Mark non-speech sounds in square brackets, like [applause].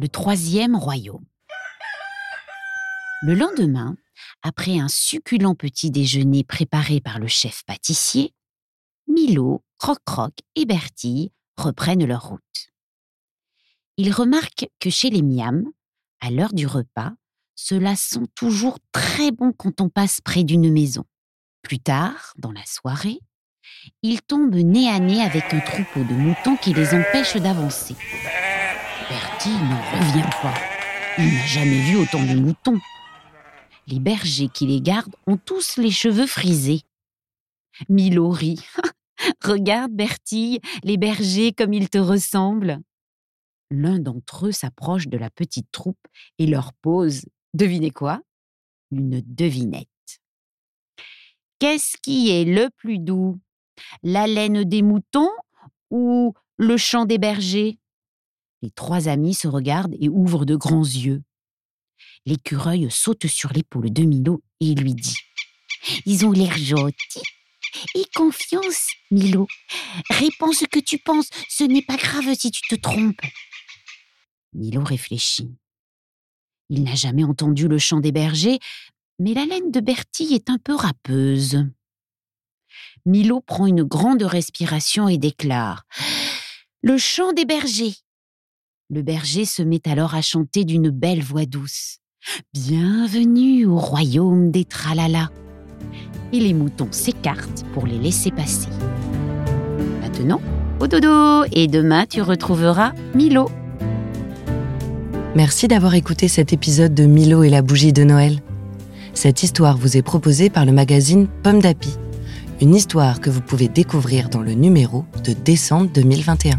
Le troisième royaume. Le lendemain, après un succulent petit déjeuner préparé par le chef pâtissier, Milo, Croc-Croc et Bertille reprennent leur route. Ils remarquent que chez les Miam, à l'heure du repas, cela sent toujours très bon quand on passe près d'une maison. Plus tard, dans la soirée, ils tombent nez à nez avec un troupeau de moutons qui les empêche d'avancer. Bertie n'en revient pas. Il n'a jamais vu autant de moutons. Les bergers qui les gardent ont tous les cheveux frisés. Milo rit. [laughs] Regarde, Bertille, les bergers comme ils te ressemblent. L'un d'entre eux s'approche de la petite troupe et leur pose, devinez quoi? Une devinette. Qu'est-ce qui est le plus doux? La laine des moutons ou le chant des bergers? Les trois amis se regardent et ouvrent de grands yeux. L'écureuil saute sur l'épaule de Milo et lui dit Ils ont l'air gentils. Et confiance, Milo. Réponds ce que tu penses, ce n'est pas grave si tu te trompes. Milo réfléchit. Il n'a jamais entendu le chant des bergers, mais la laine de Bertille est un peu râpeuse. Milo prend une grande respiration et déclare Le chant des bergers. Le berger se met alors à chanter d'une belle voix douce. Bienvenue au royaume des tralala. Et les moutons s'écartent pour les laisser passer. Maintenant, au dodo et demain tu retrouveras Milo. Merci d'avoir écouté cet épisode de Milo et la bougie de Noël. Cette histoire vous est proposée par le magazine Pomme d'Api. Une histoire que vous pouvez découvrir dans le numéro de décembre 2021.